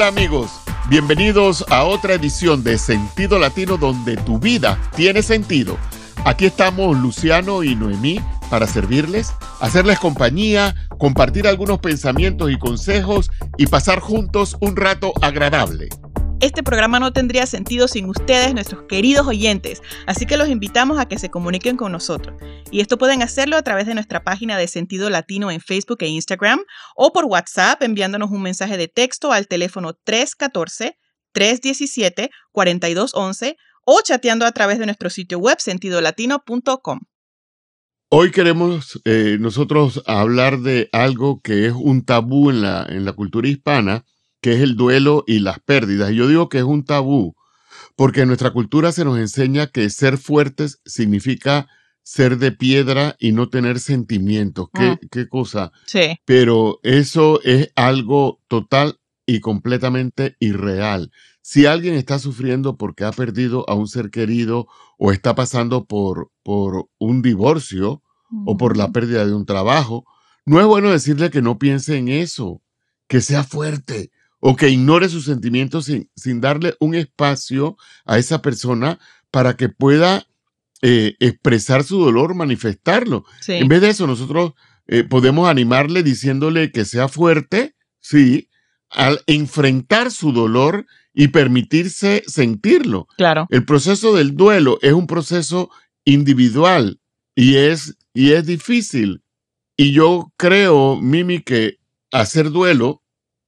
Hola amigos, bienvenidos a otra edición de Sentido Latino donde tu vida tiene sentido. Aquí estamos Luciano y Noemí para servirles, hacerles compañía, compartir algunos pensamientos y consejos y pasar juntos un rato agradable. Este programa no tendría sentido sin ustedes, nuestros queridos oyentes, así que los invitamos a que se comuniquen con nosotros. Y esto pueden hacerlo a través de nuestra página de Sentido Latino en Facebook e Instagram o por WhatsApp enviándonos un mensaje de texto al teléfono 314-317-4211 o chateando a través de nuestro sitio web sentidolatino.com. Hoy queremos eh, nosotros hablar de algo que es un tabú en la, en la cultura hispana que es el duelo y las pérdidas. Y yo digo que es un tabú, porque en nuestra cultura se nos enseña que ser fuertes significa ser de piedra y no tener sentimientos. ¿Qué, mm. qué cosa? Sí. Pero eso es algo total y completamente irreal. Si alguien está sufriendo porque ha perdido a un ser querido o está pasando por, por un divorcio o por la pérdida de un trabajo, no es bueno decirle que no piense en eso, que sea fuerte, o que ignore sus sentimientos sin, darle un espacio a esa persona para que pueda eh, expresar su dolor, manifestarlo. En vez de eso, nosotros eh, podemos animarle diciéndole que sea fuerte, sí, al enfrentar su dolor y permitirse sentirlo. Claro. El proceso del duelo es un proceso individual y es, y es difícil. Y yo creo, Mimi, que hacer duelo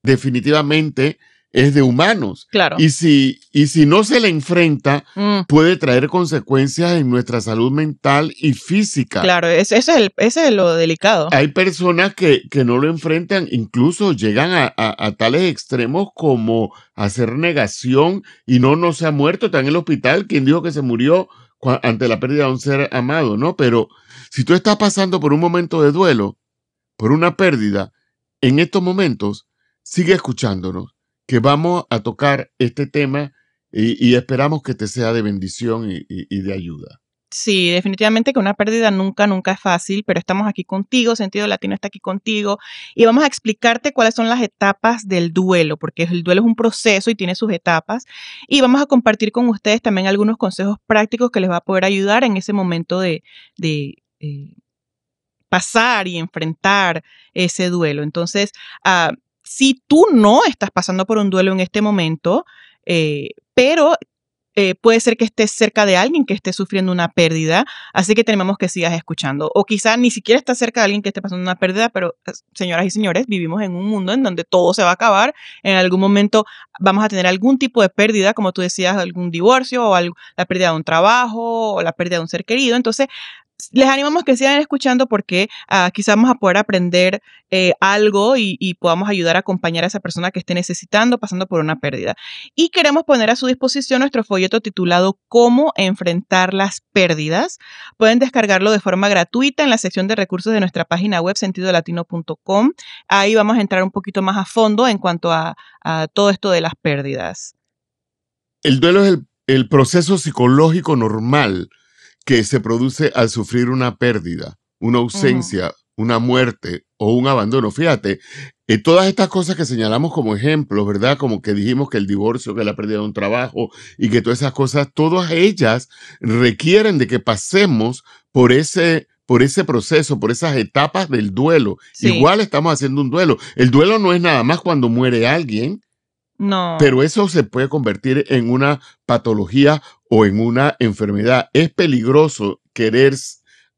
definitivamente es de humanos. Claro. Y si, y si no se le enfrenta, mm. puede traer consecuencias en nuestra salud mental y física. Claro, ese, es, el, ese es lo delicado. Hay personas que, que no lo enfrentan, incluso llegan a, a, tales extremos como hacer negación y no, no se ha muerto, está en el hospital. quien dijo que se murió ante la pérdida de un ser amado, ¿no? Pero si tú estás pasando por un momento de duelo, por una pérdida, en estos momentos, sigue escuchándonos, que vamos a tocar este tema y, esperamos que te sea de bendición y, de ayuda. Sí, definitivamente que una pérdida nunca, nunca es fácil, pero estamos aquí contigo, Sentido Latino está aquí contigo y vamos a explicarte cuáles son las etapas del duelo, porque el duelo es un proceso y tiene sus etapas y vamos a compartir con ustedes también algunos consejos prácticos que les va a poder ayudar en ese momento de, eh, pasar y enfrentar ese duelo. Entonces, uh, si tú no estás pasando por un duelo en este momento, eh, pero eh, puede ser que estés cerca de alguien que esté sufriendo una pérdida, así que tenemos que sigas escuchando. O quizá ni siquiera estás cerca de alguien que esté pasando una pérdida, pero eh, señoras y señores, vivimos en un mundo en donde todo se va a acabar. En algún momento vamos a tener algún tipo de pérdida, como tú decías, algún divorcio o la pérdida de un trabajo o la pérdida de un ser querido. Entonces, les animamos que sigan escuchando porque uh, quizás vamos a poder aprender eh, algo y, podamos ayudar a acompañar a esa persona que esté necesitando, pasando por una pérdida. Y queremos poner a su disposición nuestro folleto titulado Cómo enfrentar las pérdidas. Pueden descargarlo de forma gratuita en la sección de recursos de nuestra página web sentidolatino.com. Ahí vamos a entrar un poquito más a fondo en cuanto a, todo esto de las pérdidas. El duelo es el proceso psicológico normal que se produce al sufrir una pérdida, una ausencia, una muerte o un abandono. Fíjate, eh, todas estas cosas que señalamos como ejemplos, ¿verdad? Como que dijimos que el divorcio, que la pérdida de un trabajo y que todas esas cosas, todas ellas requieren de que pasemos por ese por ese proceso, por esas etapas del duelo. Igual estamos haciendo un duelo. El duelo no es nada más cuando muere alguien, no. Pero eso se puede convertir en una patología o en una enfermedad. Es peligroso querer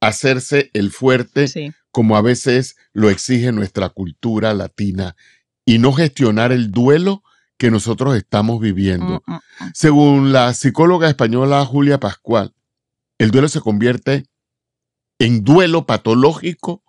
hacerse el fuerte como a veces lo exige nuestra cultura latina y no gestionar el duelo que nosotros estamos viviendo. Mm, mm, mm. Según la psicóloga española Julia Pascual, el duelo se convierte en duelo patológico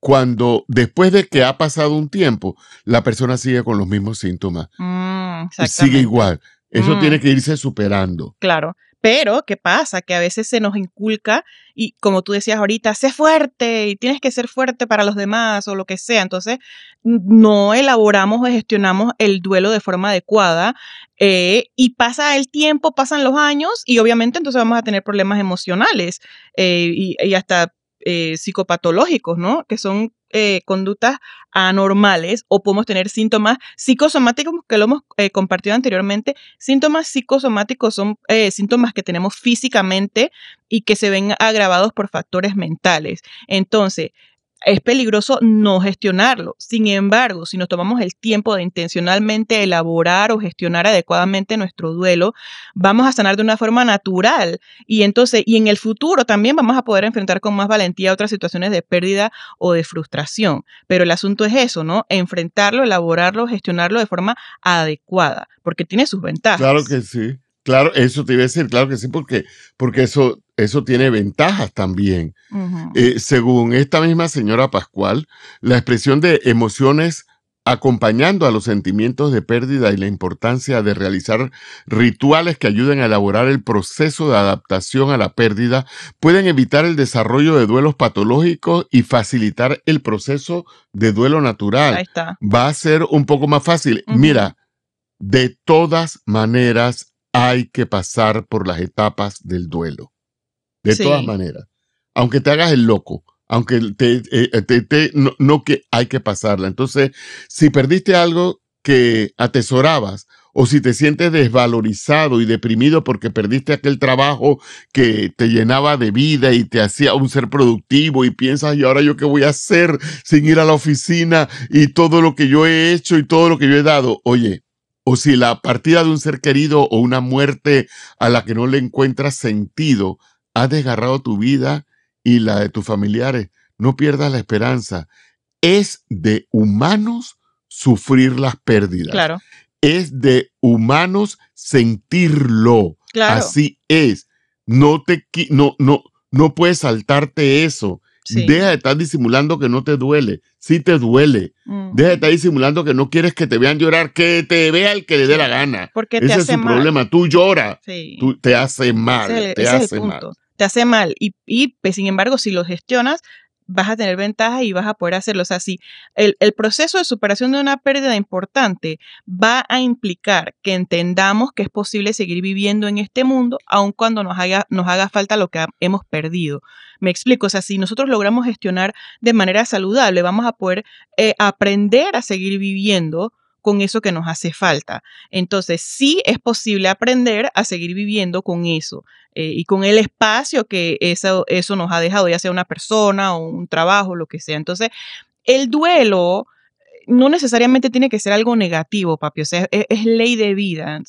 cuando después de que ha pasado un tiempo, la persona sigue con los mismos síntomas. Mm, sigue igual. Eso mm. tiene que irse superando. Claro. Pero, ¿qué pasa? Que a veces se nos inculca y como tú decías ahorita, sé fuerte y tienes que ser fuerte para los demás o lo que sea. Entonces, no elaboramos o gestionamos el duelo de forma adecuada eh, y pasa el tiempo, pasan los años y obviamente entonces vamos a tener problemas emocionales eh, y, y, hasta eh, psicopatológicos, ¿no? Que son eh, conductas anormales o podemos tener síntomas psicosomáticos que lo hemos eh, compartido anteriormente. Síntomas psicosomáticos son síntomas que tenemos físicamente y que se ven agravados por factores mentales. Entonces, es peligroso no gestionarlo. Sin embargo, si nos tomamos el tiempo de intencionalmente elaborar o gestionar adecuadamente nuestro duelo, vamos a sanar de una forma natural y entonces, y en el futuro también vamos a poder enfrentar con más valentía otras situaciones de pérdida o de frustración. Pero el asunto es eso, ¿no? Enfrentarlo, elaborarlo, gestionarlo de forma adecuada, porque tiene sus ventajas. Claro que sí. Claro, eso te iba a decir, claro que sí, porque, porque eso, eso tiene ventajas también. Eh, según esta misma señora Pascual, la expresión de emociones acompañando a los sentimientos de pérdida y la importancia de realizar rituales que ayuden a elaborar el proceso de adaptación a la pérdida pueden evitar el desarrollo de duelos patológicos y facilitar el proceso de duelo natural. Ahí está. Va a ser un poco más fácil. Mira, de todas maneras hay que pasar por las etapas del duelo. De todas maneras. Aunque te hagas el loco, aunque te, eh, no, que hay que pasarla. Entonces, si perdiste algo que atesorabas o si te sientes desvalorizado y deprimido porque perdiste aquel trabajo que te llenaba de vida y te hacía un ser productivo y piensas, ¿y ahora yo qué voy a hacer sin ir a la oficina y todo lo que yo he hecho y todo lo que yo he dado? Oye, o si la partida de un ser querido o una muerte a la que no le encuentras sentido ha desgarrado tu vida y la de tus familiares, no pierdas la esperanza. Es de humanos sufrir las pérdidas. Claro. Es de humanos sentirlo. Claro. Así es. No te no no no puedes saltarte eso. Deja de estar disimulando que no te duele. Sí te duele. Mm. Deja de estar disimulando que no quieres que te vean llorar. Que te vea el que le dé la gana. Porque ese es su problema. Tú lloras. Tú te hace mal. te hace mal. Te hace mal. Y, y pues, sin embargo, si lo gestionas, vas a tener ventajas y vas a poder hacerlo. O sea, si el, proceso de superación de una pérdida importante va a implicar que entendamos que es posible seguir viviendo en este mundo, aun cuando nos haga, nos haga falta lo que hemos perdido. Me explico, o sea, si nosotros logramos gestionar de manera saludable, vamos a poder eh, aprender a seguir viviendo con eso que nos hace falta. Entonces, sí es posible aprender a seguir viviendo con eso eh, y con el espacio que eso, eso nos ha dejado, ya sea una persona o un trabajo, lo que sea. Entonces, el duelo no necesariamente tiene que ser algo negativo, papi, o sea, es, ley de vida.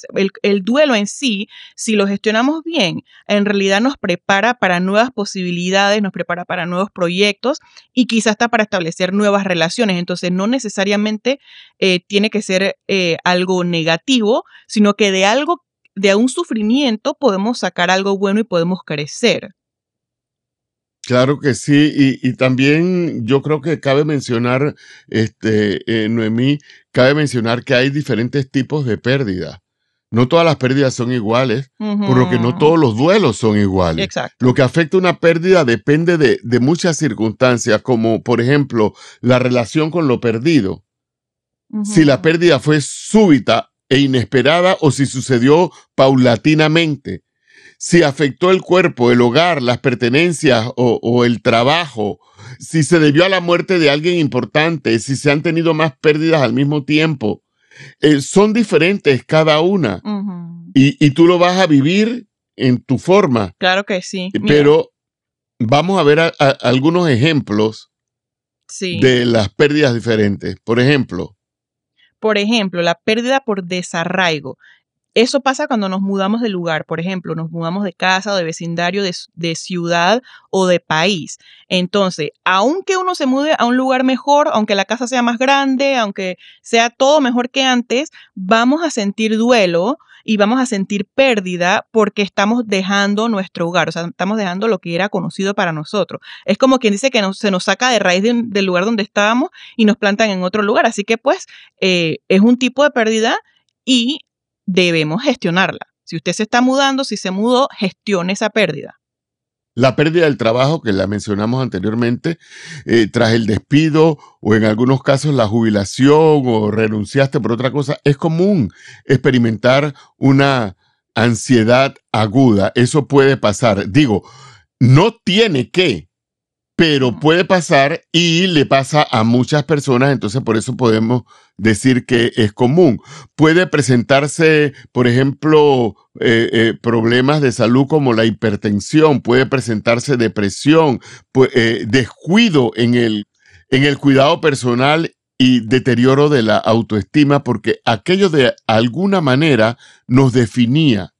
El, duelo en sí, si lo gestionamos bien, en realidad nos prepara para nuevas posibilidades, nos prepara para nuevos proyectos y quizás hasta para establecer nuevas relaciones. Entonces, no necesariamente eh, tiene que ser eh, algo negativo, sino que de algo, de un sufrimiento podemos sacar algo bueno y podemos crecer. Claro que sí, y, también yo creo que cabe mencionar, este, eh, Noemí, cabe mencionar que hay diferentes tipos de pérdida. No todas las pérdidas son iguales, por lo que no todos los duelos son iguales. Exacto. Lo que afecta una pérdida depende de, de muchas circunstancias, como por ejemplo la relación con lo perdido. Si la pérdida fue súbita e inesperada o si sucedió paulatinamente si afectó el cuerpo, el hogar, las pertenencias o, el trabajo, si se debió a la muerte de alguien importante, si se han tenido más pérdidas al mismo tiempo. Eh, son diferentes cada una y, tú lo vas a vivir en tu forma. Claro que sí. Pero vamos a ver algunos ejemplos de las pérdidas diferentes. Por ejemplo. Por ejemplo, la pérdida por desarraigo. Eso pasa cuando nos mudamos de lugar, por ejemplo, nos mudamos de casa o de vecindario, de, ciudad o de país. Entonces, aunque uno se mude a un lugar mejor, aunque la casa sea más grande, aunque sea todo mejor que antes, vamos a sentir duelo y vamos a sentir pérdida porque estamos dejando nuestro hogar, o sea, estamos dejando lo que era conocido para nosotros. Es como quien dice que se nos saca de raíz del lugar donde estábamos y nos plantan en otro lugar. Así que pues eh, es un tipo de pérdida y debemos gestionarla. Si usted se está mudando, si se mudó, gestione esa pérdida. La pérdida del trabajo que la mencionamos anteriormente, eh, tras el despido o en algunos casos la jubilación o renunciaste por otra cosa, es común experimentar una ansiedad aguda. Eso puede pasar. Digo, no tiene que, pero puede pasar y le pasa a muchas personas, entonces por eso podemos decir que es común. Puede presentarse, por ejemplo, eh, eh, problemas de salud como la hipertensión, puede presentarse depresión, eh, descuido en el, en el cuidado personal y deterioro de la autoestima, porque aquello de alguna manera nos definía,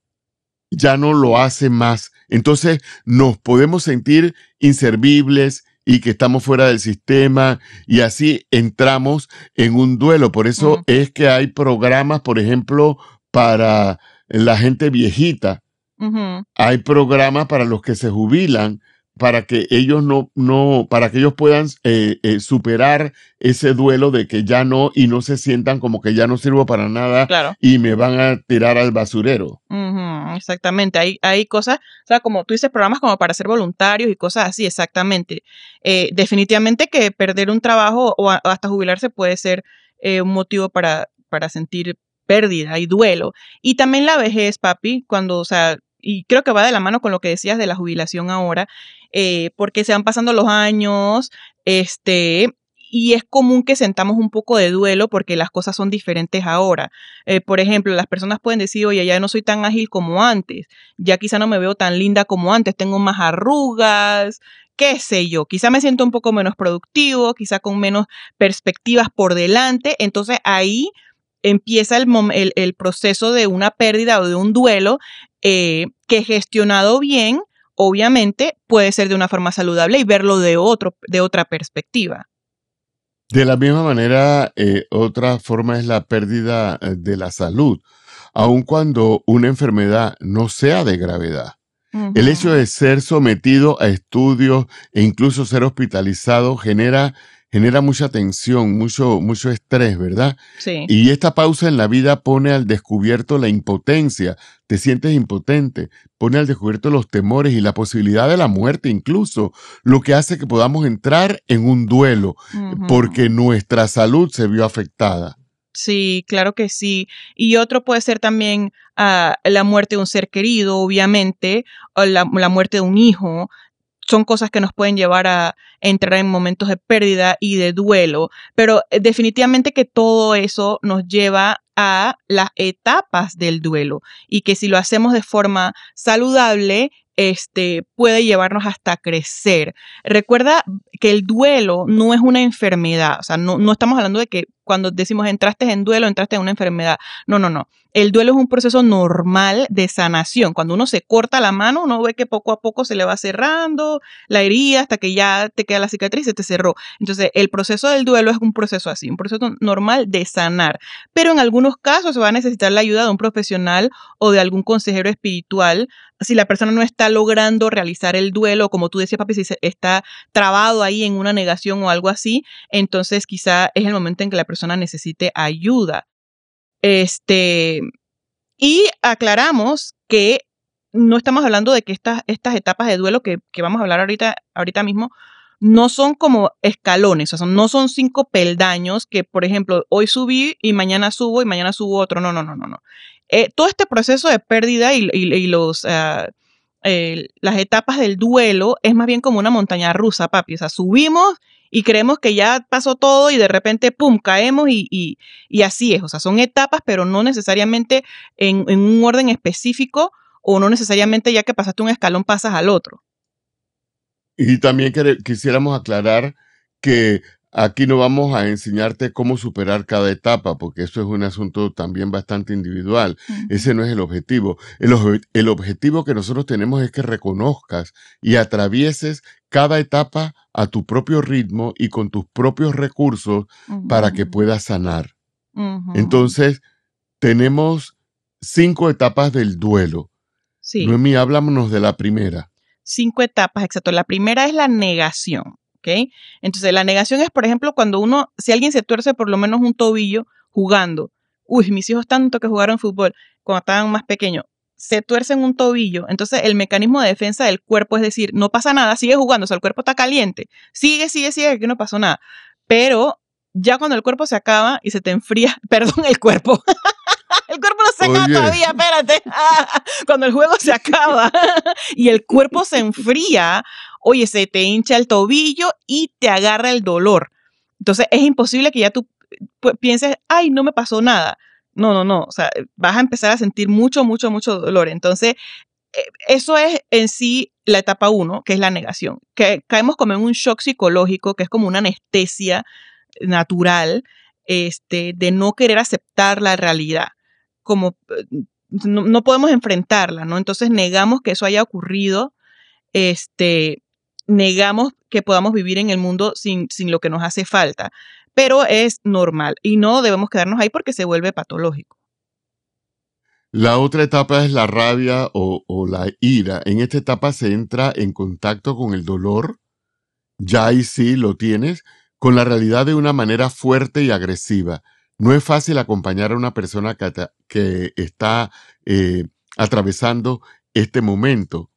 ya no lo hace más. Entonces nos podemos sentir inservibles y que estamos fuera del sistema y así entramos en un duelo. Por eso es que hay programas, por ejemplo, para la gente viejita. Hay programas para los que se jubilan para que ellos no, no, para que ellos puedan eh, eh, superar ese duelo de que ya no y no se sientan como que ya no sirvo para nada y me van a tirar al basurero. exactamente, hay, hay cosas, o sea, como tú dices, programas como para ser voluntarios y cosas así, exactamente. Eh, definitivamente que perder un trabajo o, hasta jubilarse puede ser un motivo para, para sentir pérdida y duelo. Y también la vejez, papi, cuando, o sea, y creo que va de la mano con lo que decías de la jubilación ahora, eh, porque se van pasando los años, este, y es común que sentamos un poco de duelo porque las cosas son diferentes ahora. Eh, por ejemplo, las personas pueden decir, oye, ya no soy tan ágil como antes, ya quizá no me veo tan linda como antes, tengo más arrugas, qué sé yo, quizá me siento un poco menos productivo, quizá con menos perspectivas por delante, entonces ahí empieza el, el, proceso de una pérdida o de un duelo eh, que gestionado bien, obviamente puede ser de una forma saludable y verlo de, otro, de otra perspectiva. De la misma manera, eh, otra forma es la pérdida eh, de la salud, aun cuando una enfermedad no sea de gravedad. El hecho de ser sometido a estudios e incluso ser hospitalizado genera genera mucha tensión, mucho, mucho estrés, ¿verdad? Sí. Y esta pausa en la vida pone al descubierto la impotencia, te sientes impotente, pone al descubierto los temores y la posibilidad de la muerte incluso, lo que hace que podamos entrar en un duelo, porque nuestra salud se vio afectada. Sí, claro que sí. Y otro puede ser también ah, la muerte de un ser querido, obviamente, o la, la, muerte de un hijo son cosas que nos pueden llevar a entrar en momentos de pérdida y de duelo, pero eh, definitivamente que todo eso nos lleva a las etapas del duelo y que si lo hacemos de forma saludable, este, puede llevarnos hasta crecer. Recuerda que el duelo no es una enfermedad, o sea, no, no estamos hablando de que cuando decimos entraste en duelo, entraste en una enfermedad. No, no, no. El duelo es un proceso normal de sanación. Cuando uno se corta la mano, uno ve que poco a poco se le va cerrando la herida hasta que ya te queda la cicatriz y se te cerró. Entonces, el proceso del duelo es un proceso así, un proceso normal de sanar. Pero en algunos casos se va a necesitar la ayuda de un profesional o de algún consejero espiritual. Si la persona no está logrando realizar el duelo, como tú decías, papi, si está trabado ahí en una negación o algo así, entonces quizá es el momento en que la persona necesite ayuda. Este, y aclaramos que no estamos hablando de que estas, estas etapas de duelo que, vamos a hablar ahorita, ahorita mismo no son como escalones, o sea, no son cinco peldaños que, por ejemplo, hoy subí y mañana subo y mañana subo otro. No, no, no, no, no. Eh, todo este proceso de pérdida y, los, las etapas del duelo es más bien como una montaña rusa, papi. O sea, subimos y creemos que ya pasó todo y de repente, ¡pum!, caemos y, así es. O sea, son etapas, pero no necesariamente en, un orden específico o no necesariamente ya que pasaste un escalón pasas al otro. Y también quisiéramos aclarar que Aquí no vamos a enseñarte cómo superar cada etapa, porque eso es un asunto también bastante individual. Ese no es el objetivo. El, objetivo que nosotros tenemos es que reconozcas y atravieses cada etapa a tu propio ritmo y con tus propios recursos para que puedas sanar. Entonces, tenemos cinco etapas del duelo. Sí. Noemí, háblanos de la primera. Cinco etapas, exacto. La primera es la negación. Entonces, la negación es, por ejemplo, cuando uno, si alguien se tuerce por lo menos un tobillo jugando, uy, mis hijos tanto que jugaron fútbol cuando estaban más pequeños, se tuercen un tobillo, entonces el mecanismo de defensa del cuerpo es decir, no pasa nada, sigue jugando, o sea, el cuerpo está caliente, sigue, sigue, sigue, que no pasó nada. Pero ya cuando el cuerpo se acaba y se te enfría, perdón, el cuerpo. el cuerpo no se acaba todavía, espérate. cuando el juego se acaba y el cuerpo se enfría, oye, se te hincha el tobillo y te agarra el dolor. Entonces es imposible que ya tú pienses, ay, no me pasó nada. No, no, no. O sea, vas a empezar a sentir mucho, mucho, mucho dolor. Entonces, eh, eso es en sí la etapa uno, que es la negación. Que caemos como en un shock psicológico, que es como una anestesia natural, este, de no querer aceptar la realidad. Como eh, no, podemos enfrentarla, ¿no? Entonces negamos que eso haya ocurrido, este, negamos que podamos vivir en el mundo sin, sin lo que nos hace falta pero es normal y no debemos quedarnos ahí porque se vuelve patológico. La otra etapa es la rabia o, la ira. En esta etapa se entra en contacto con el dolor, ya ahí sí lo tienes, con la realidad de una manera fuerte y agresiva. No es fácil acompañar a una persona que, está eh, atravesando este momento.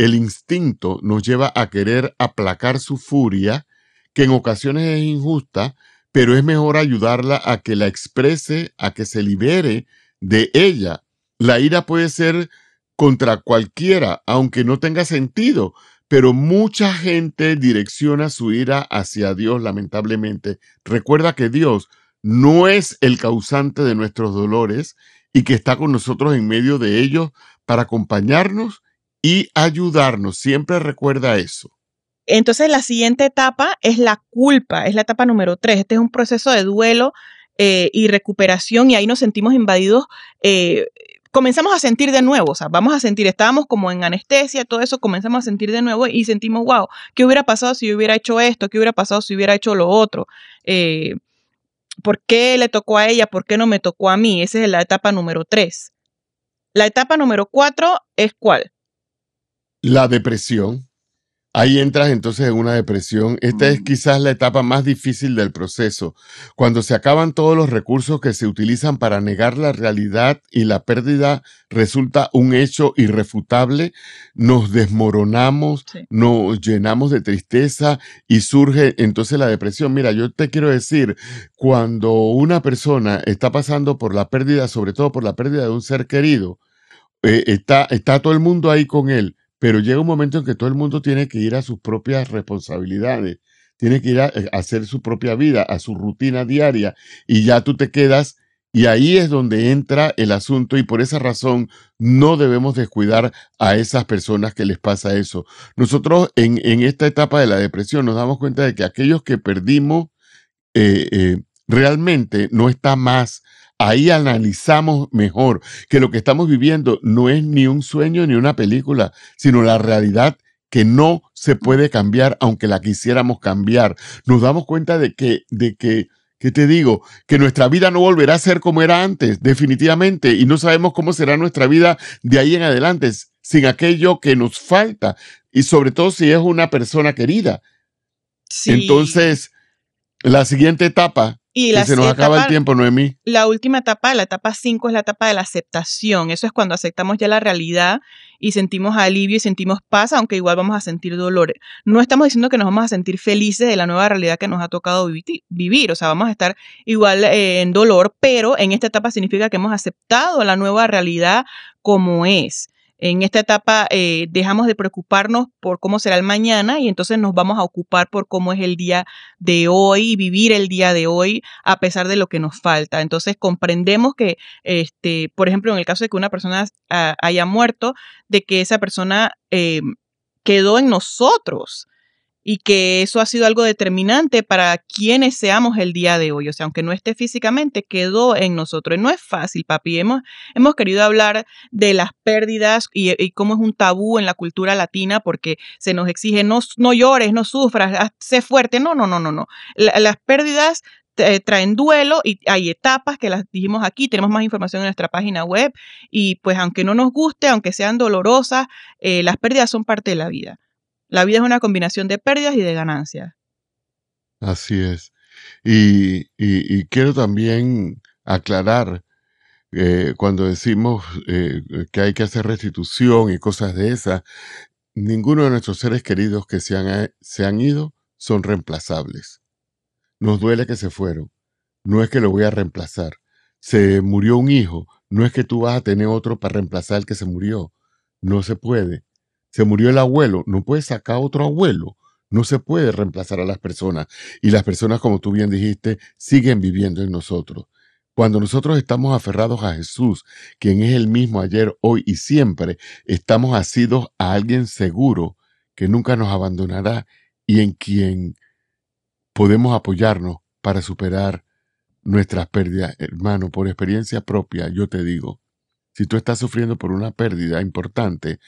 El instinto nos lleva a querer aplacar su furia, que en ocasiones es injusta, pero es mejor ayudarla a que la exprese, a que se libere de ella. La ira puede ser contra cualquiera, aunque no tenga sentido, pero mucha gente direcciona su ira hacia Dios, lamentablemente. Recuerda que Dios no es el causante de nuestros dolores y que está con nosotros en medio de ellos para acompañarnos y ayudarnos. Siempre recuerda eso. Entonces la siguiente etapa es la culpa, es la etapa número tres. Este es un proceso de duelo eh, y recuperación y ahí nos sentimos invadidos. Eh, comenzamos a sentir de nuevo, o sea, vamos a sentir, estábamos como en anestesia, todo eso, comenzamos a sentir de nuevo y sentimos, wow, ¿qué hubiera pasado si yo hubiera hecho esto? ¿Qué hubiera pasado si hubiera hecho lo otro? Eh, ¿Por qué le tocó a ella? ¿Por qué no me tocó a mí? Esa es la etapa número tres. La etapa número cuatro es cuál? La depresión. Ahí entras entonces en una depresión. Esta es mm. quizás la etapa más difícil del proceso, cuando se acaban todos los recursos que se utilizan para negar la realidad y la pérdida resulta un hecho irrefutable, nos desmoronamos, nos llenamos de tristeza y surge entonces la depresión. Mira, yo te quiero decir, cuando una persona está pasando por la pérdida, sobre todo por la pérdida de un ser querido, eh, está, está todo el mundo ahí con él pero llega un momento en que todo el mundo tiene que ir a sus propias responsabilidades, tiene que ir a, eh, hacer su propia vida, a su rutina diaria, y ya tú te quedas, y ahí es donde entra el asunto, y por esa razón no debemos descuidar a esas personas que les pasa eso. Nosotros en, esta etapa de la depresión nos damos cuenta de que aquellos que perdimos eh, eh, realmente no está más ahí analizamos mejor que lo que estamos viviendo no es ni un sueño ni una película, sino la realidad que no se puede cambiar aunque la quisiéramos cambiar. Nos damos cuenta de que, de que, ¿qué te digo? Que nuestra vida no volverá a ser como era antes, definitivamente, y no sabemos cómo será nuestra vida de ahí en adelante sin aquello que nos falta, y sobre todo si es una persona querida. Entonces, la siguiente etapa y se nos acaba el tiempo, Noemí. La última etapa, la etapa 5, es la etapa de la aceptación. Eso es cuando aceptamos ya la realidad y sentimos alivio y sentimos paz, aunque igual vamos a sentir dolor. No estamos diciendo que nos vamos a sentir felices de la nueva realidad que nos ha tocado vivir. O sea, vamos a estar igual eh, en dolor, pero en esta etapa significa que hemos aceptado la nueva realidad como es. En esta etapa eh, dejamos de preocuparnos por cómo será el mañana y entonces nos vamos a ocupar por cómo es el día de hoy y vivir el día de hoy a pesar de lo que nos falta. Entonces comprendemos que, este, por ejemplo, en el caso de que una persona haya muerto, de que esa persona eh, quedó en nosotros y que eso ha sido algo determinante para quienes seamos el día de hoy. O sea, aunque no esté físicamente, quedó en nosotros. No es fácil, papi. Hemos, hemos querido hablar de las pérdidas y, cómo es un tabú en la cultura latina porque se nos exige no, no llores, no sufras, sé fuerte. No, no, no, no, no. las pérdidas traen duelo y hay etapas que las dijimos aquí, tenemos más información en nuestra página web y pues aunque no nos guste, aunque sean dolorosas, eh, las pérdidas son parte de la vida. La vida es una combinación de pérdidas y de ganancias. Así es. Y, quiero también aclarar, eh, cuando decimos eh, que hay que hacer restitución y cosas de esas, ninguno de nuestros seres queridos que se han, se han ido son reemplazables. Nos duele que se fueron. No es que lo voy a reemplazar. Se murió un hijo. No es que tú vas a tener otro para reemplazar el que se murió. No se puede Se murió el abuelo, no puedes sacar otro abuelo. No se puede reemplazar a las personas. Y las personas, como tú bien dijiste, siguen viviendo en nosotros. Cuando nosotros estamos aferrados a Jesús, quien es el mismo ayer, hoy y siempre, estamos asidos a alguien seguro que nunca nos abandonará y en quien podemos apoyarnos para superar nuestras pérdidas. Hermano, por experiencia propia, yo te digo, si tú estás sufriendo por una pérdida importante,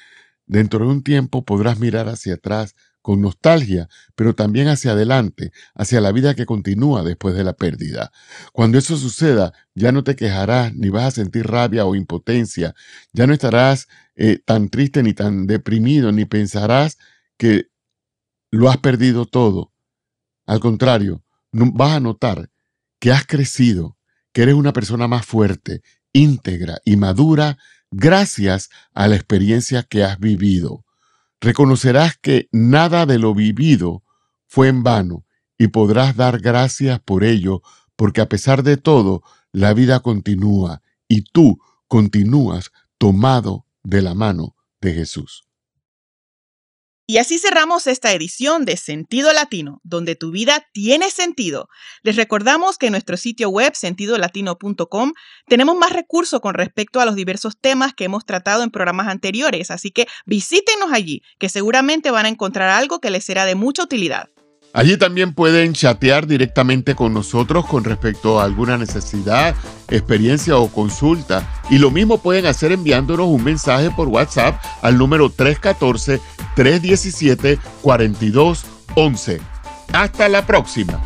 dentro de un tiempo podrás mirar hacia atrás con nostalgia, pero también hacia adelante, hacia la vida que continúa después de la pérdida. Cuando eso suceda, ya no te quejarás, ni vas a sentir rabia o impotencia, ya no estarás eh, tan triste ni tan deprimido, ni pensarás que lo has perdido todo. Al contrario, vas a notar que has crecido, que eres una persona más fuerte, íntegra y madura gracias a la experiencia que has vivido. Reconocerás que nada de lo vivido fue en vano y podrás dar gracias por ello, porque a pesar de todo, la vida continúa y tú continúas tomado de la mano de Jesús. Y así cerramos esta edición de Sentido Latino, donde tu vida tiene sentido. Les recordamos que en nuestro sitio web sentidolatino.com tenemos más recursos con respecto a los diversos temas que hemos tratado en programas anteriores, así que visítenos allí, que seguramente van a encontrar algo que les será de mucha utilidad. Allí también pueden chatear directamente con nosotros con respecto a alguna necesidad, experiencia o consulta. Y lo mismo pueden hacer enviándonos un mensaje por WhatsApp al número 314-317-4211. Hasta la próxima.